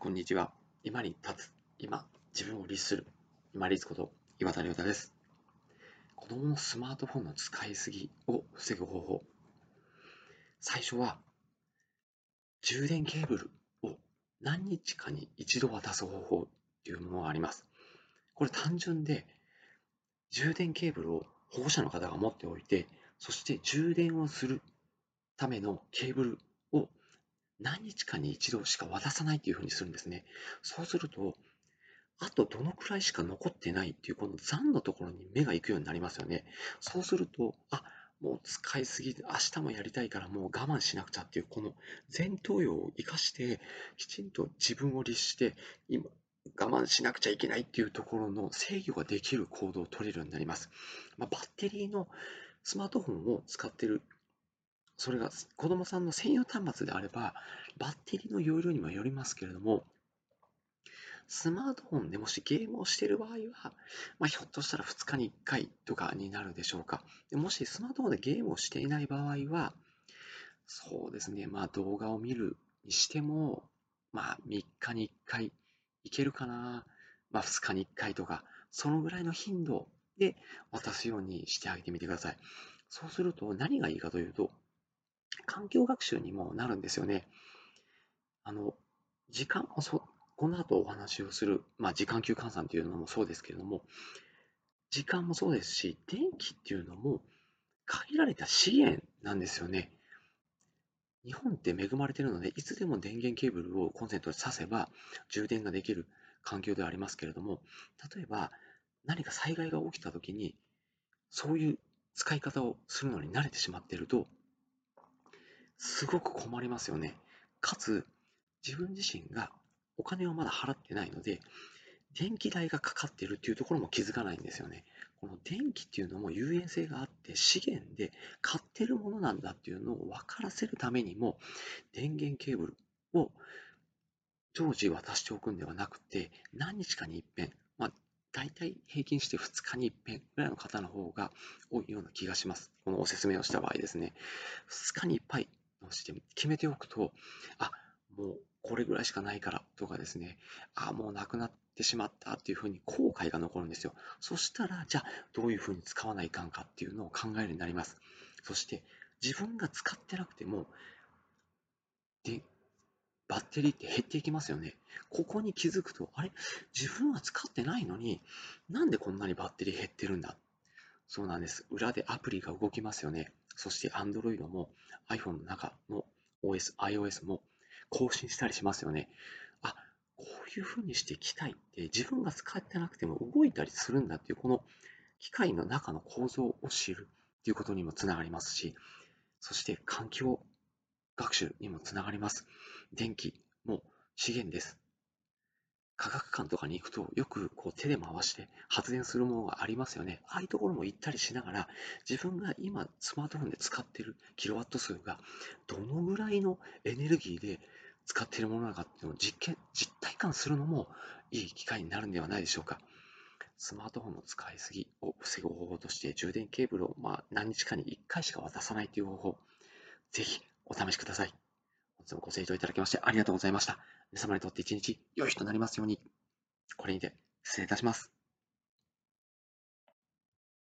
こんにちは。今に立つ。今、自分を律する。今立こと岩田亮太です。子供のスマートフォンの使いすぎを防ぐ方法。最初は、充電ケーブルを何日かに一度渡す方法というものがあります。これ単純で、充電ケーブルを保護者の方が持っておいて、そして充電をするためのケーブル何日かに一度しか渡さないっていうふうにするんですね。そうすると、あとどのくらいしか残ってないっていうこの残のところに目が行くようになりますよね。そうすると、あ、もう使いすぎて明日もやりたいからもう我慢しなくちゃっていうこの前頭葉を生かしてきちんと自分を律して今我慢しなくちゃいけないっていうところの制御ができる行動を取れるようになります。まあ、バッテリーのスマートフォンを使ってるそれが子供さんの専用端末であれば、バッテリーの容量にもよりますけれども、スマートフォンでもしゲームをしている場合は、まあ、ひょっとしたら2日に1回とかになるでしょうか。でもしスマートフォンでゲームをしていない場合は、そうですね、まあ動画を見るにしても、まあ3日に1回いけるかな、まあ2日に1回とか、そのぐらいの頻度で渡すようにしてあげてみてください。そうすると何がいいかというと、環境学習にもなるんですよね。あの、時間、そこの後お話をする、まあ、時間級換算というのもそうですけれども、時間もそうですし、電気っていうのも限られた資源なんですよね。日本って恵まれているので、いつでも電源ケーブルをコンセントに挿せば充電ができる環境ではありますけれども、例えば何か災害が起きたときに、そういう使い方をするのに慣れてしまっていると、すごく困りますよね。かつ、自分自身がお金をまだ払ってないので、電気代がかかっているっていうところも気づかないんですよね。この電気っていうのも有限性があって資源で買ってるものなんだっていうのを分からせるためにも電源ケーブルを常時渡しておくんではなくて何日かに一遍、まあ、大体平均して2日に一遍ぐらいの方の方が多いような気がします。このお説明をした場合ですね。2日に1杯のして決めておくと、あ、もうこれぐらいしかないからとかですね、あ、もうなくなってしまったっていうふうに後悔が残るんですよ。そしたら、じゃあどういうふうに使わないかんかっていうのを考えるようになります。そして自分が使ってなくても、で、バッテリーって減っていきますよね。ここに気づくと、あれ？自分は使ってないのに、なんでこんなにバッテリー減ってるんだそうなんです。裏でアプリが動きますよね。そして Android も iPhone の中の OS、iOS も更新したりしますよね。あ、こういうふうにして機械って自分が使ってなくても動いたりするんだっていう、この機械の中の構造を知るっていうことにもつながりますし、そして環境学習にもつながります。電気も資源です。科学館とかに行くとよくこう手で回して発電するものがありますよね。ああいうところも行ったりしながら自分が今スマートフォンで使っているキロワット数がどのぐらいのエネルギーで使っているものなのかっていうのを実験、実体感するのもいい機会になるんではないでしょうか。スマートフォンの使いすぎを防ぐ方法として充電ケーブルをまあ何日かに1回しか渡さないという方法、ぜひお試しください。本日もご清聴いただきましてありがとうございました。皆様にとって一日良い日となりますように。これにて失礼いたします。